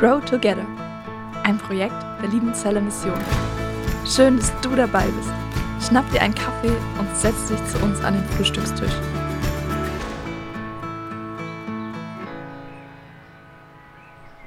Grow Together, ein Projekt der Liebenzeller Mission. Schön, dass du dabei bist. Schnapp dir einen Kaffee und setz dich zu uns an den Frühstückstisch.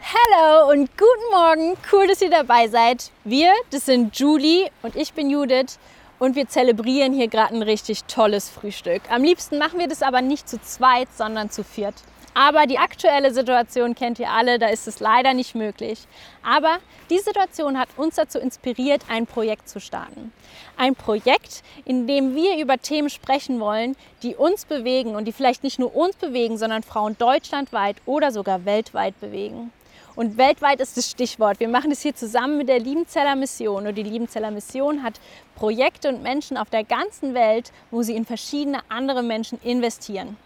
Hallo und guten Morgen. Cool, dass ihr dabei seid. Wir, das sind Julie und ich bin Judith und wir zelebrieren hier gerade ein richtig tolles Frühstück. Am liebsten machen wir das aber nicht zu zweit, sondern zu viert. Aber die aktuelle Situation kennt ihr alle, da ist es leider nicht möglich. Aber die Situation hat uns dazu inspiriert, ein Projekt zu starten. Ein Projekt, in dem wir über Themen sprechen wollen, die uns bewegen und die vielleicht nicht nur uns bewegen, sondern Frauen deutschlandweit oder sogar weltweit bewegen. Und weltweit ist das Stichwort. Wir machen das hier zusammen mit der Liebenzeller Mission. Und die Liebenzeller Mission hat Projekte und Menschen auf der ganzen Welt, wo sie in verschiedene andere Menschen investieren.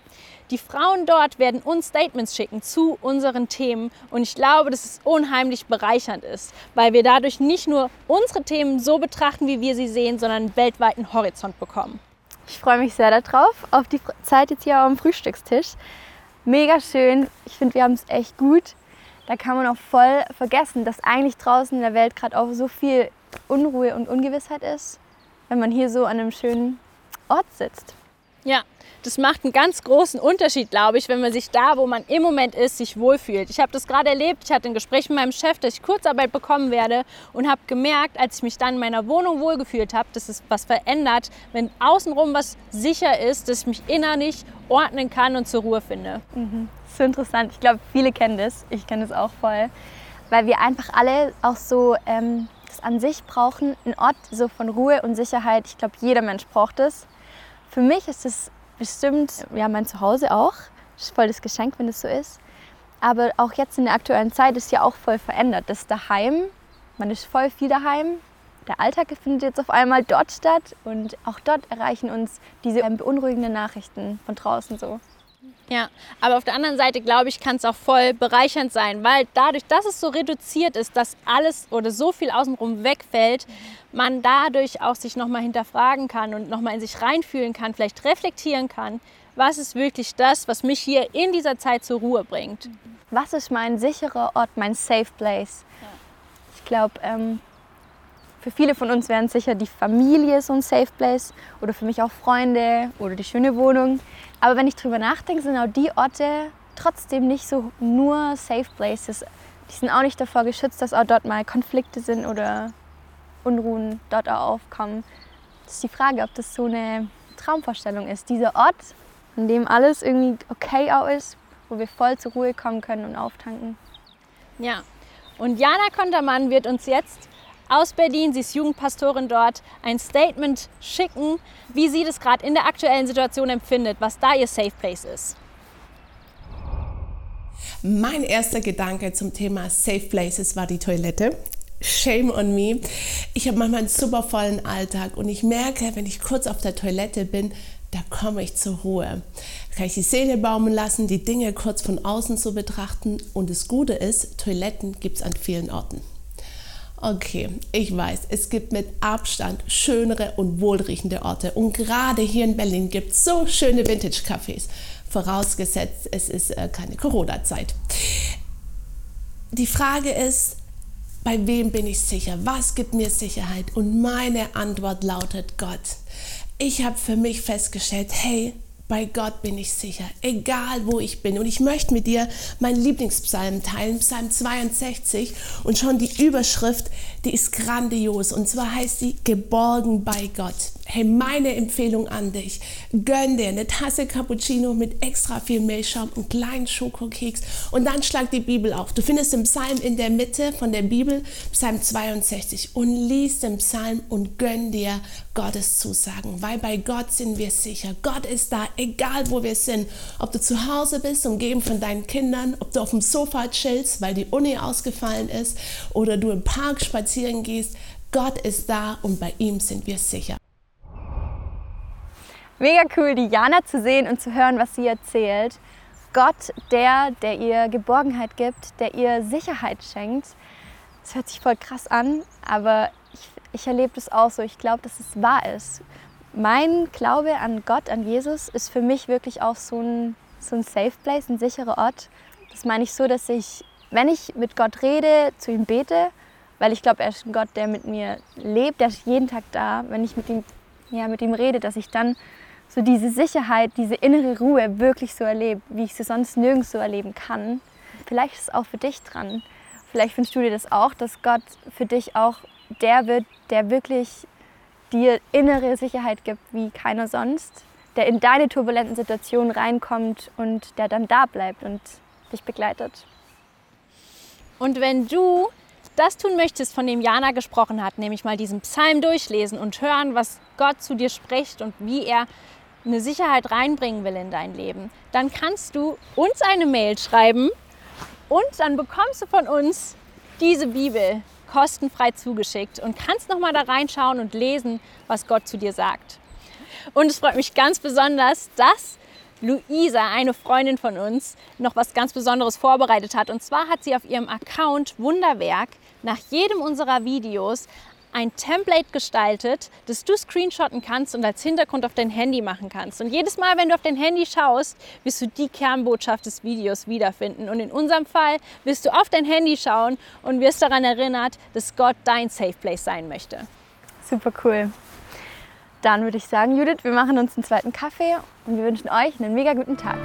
Die Frauen dort werden uns Statements schicken zu unseren Themen und ich glaube, dass es unheimlich bereichernd ist, weil wir dadurch nicht nur unsere Themen so betrachten, wie wir sie sehen, sondern einen weltweiten Horizont bekommen. Ich freue mich sehr darauf, auf die Zeit jetzt hier am Frühstückstisch. Mega schön. Ich finde, wir haben es echt gut. Da kann man auch voll vergessen, dass eigentlich draußen in der Welt gerade auch so viel Unruhe und Ungewissheit ist, wenn man hier so an einem schönen Ort sitzt. Ja, das macht einen ganz großen Unterschied, glaube ich, wenn man sich da, wo man im Moment ist, sich wohlfühlt. Ich habe das gerade erlebt. Ich hatte ein Gespräch mit meinem Chef, dass ich Kurzarbeit bekommen werde und habe gemerkt, als ich mich dann in meiner Wohnung wohlgefühlt habe, dass es was verändert, wenn außenrum was sicher ist, dass ich mich innerlich ordnen kann und zur Ruhe finde. Mhm. So interessant. Ich glaube, viele kennen das. Ich kenne das auch voll, weil wir einfach alle auch so ähm, das an sich brauchen, ein Ort so von Ruhe und Sicherheit. Ich glaube, jeder Mensch braucht es. Für mich ist es bestimmt, ja, mein Zuhause auch. Ist voll das Geschenk, wenn es so ist. Aber auch jetzt in der aktuellen Zeit ist ja auch voll verändert. Das daheim, man ist voll viel daheim. Der Alltag findet jetzt auf einmal dort statt und auch dort erreichen uns diese beunruhigenden Nachrichten von draußen so. Ja, aber auf der anderen Seite, glaube ich, kann es auch voll bereichernd sein, weil dadurch, dass es so reduziert ist, dass alles oder so viel außenrum wegfällt, man dadurch auch sich nochmal hinterfragen kann und nochmal in sich reinfühlen kann, vielleicht reflektieren kann, was ist wirklich das, was mich hier in dieser Zeit zur Ruhe bringt. Was ist mein sicherer Ort, mein Safe Place? Ich glaube, ähm, für viele von uns wären sicher die Familie so ein Safe Place oder für mich auch Freunde oder die schöne Wohnung. Aber wenn ich drüber nachdenke, sind auch die Orte trotzdem nicht so nur Safe Places. Die sind auch nicht davor geschützt, dass auch dort mal Konflikte sind oder Unruhen dort auch aufkommen. Das ist die Frage, ob das so eine Traumvorstellung ist. Dieser Ort, an dem alles irgendwie okay auch ist, wo wir voll zur Ruhe kommen können und auftanken. Ja, und Jana Kontermann wird uns jetzt aus Berlin, sie ist Jugendpastorin dort, ein Statement schicken, wie sie das gerade in der aktuellen Situation empfindet, was da ihr Safe Place ist. Mein erster Gedanke zum Thema Safe Places war die Toilette. Shame on me. Ich habe manchmal einen super vollen Alltag und ich merke, wenn ich kurz auf der Toilette bin, da komme ich zur Ruhe. Da kann ich die Seele baumeln lassen, die Dinge kurz von außen zu betrachten. Und das Gute ist, Toiletten gibt es an vielen Orten. Okay, ich weiß, es gibt mit Abstand schönere und wohlriechende Orte. Und gerade hier in Berlin gibt es so schöne Vintage-Cafés. Vorausgesetzt, es ist äh, keine Corona-Zeit. Die Frage ist, bei wem bin ich sicher? Was gibt mir Sicherheit? Und meine Antwort lautet Gott. Ich habe für mich festgestellt, hey, bei Gott bin ich sicher, egal wo ich bin. Und ich möchte mit dir meinen Lieblingspsalm teilen, Psalm 62. Und schon die Überschrift, die ist grandios. Und zwar heißt sie Geborgen bei Gott. Hey, meine Empfehlung an dich. Gönn dir eine Tasse Cappuccino mit extra viel Milchschaum, einen kleinen Schokokeks und dann schlag die Bibel auf. Du findest den Psalm in der Mitte von der Bibel, Psalm 62 und liest den Psalm und gönn dir Gottes Zusagen, weil bei Gott sind wir sicher. Gott ist da, egal wo wir sind. Ob du zu Hause bist, umgeben von deinen Kindern, ob du auf dem Sofa chillst, weil die Uni ausgefallen ist oder du im Park spazieren gehst. Gott ist da und bei ihm sind wir sicher. Mega cool, die Jana zu sehen und zu hören, was sie erzählt. Gott, der, der ihr Geborgenheit gibt, der ihr Sicherheit schenkt. Das hört sich voll krass an, aber ich, ich erlebe das auch so. Ich glaube, dass es wahr ist. Mein Glaube an Gott, an Jesus, ist für mich wirklich auch so ein, so ein Safe Place, ein sicherer Ort. Das meine ich so, dass ich wenn ich mit Gott rede, zu ihm bete, weil ich glaube, er ist ein Gott, der mit mir lebt, der ist jeden Tag da, wenn ich mit ihm, ja, mit ihm rede, dass ich dann so diese Sicherheit, diese innere Ruhe wirklich so erlebe, wie ich sie sonst nirgends so erleben kann. Vielleicht ist es auch für dich dran. Vielleicht findest du dir das auch, dass Gott für dich auch der wird, der wirklich dir innere Sicherheit gibt wie keiner sonst, der in deine turbulenten Situationen reinkommt und der dann da bleibt und dich begleitet. Und wenn du das tun möchtest, von dem Jana gesprochen hat, nämlich mal diesen Psalm durchlesen und hören, was Gott zu dir spricht und wie er eine Sicherheit reinbringen will in dein Leben, dann kannst du uns eine Mail schreiben und dann bekommst du von uns diese Bibel kostenfrei zugeschickt und kannst noch mal da reinschauen und lesen, was Gott zu dir sagt. Und es freut mich ganz besonders, dass Luisa, eine Freundin von uns, noch was ganz Besonderes vorbereitet hat. Und zwar hat sie auf ihrem Account Wunderwerk nach jedem unserer Videos ein Template gestaltet, das du screenshotten kannst und als Hintergrund auf dein Handy machen kannst. Und jedes Mal, wenn du auf dein Handy schaust, wirst du die Kernbotschaft des Videos wiederfinden. Und in unserem Fall wirst du auf dein Handy schauen und wirst daran erinnert, dass Gott dein Safe Place sein möchte. Super cool. Dann würde ich sagen, Judith, wir machen uns einen zweiten Kaffee und wir wünschen euch einen mega guten Tag.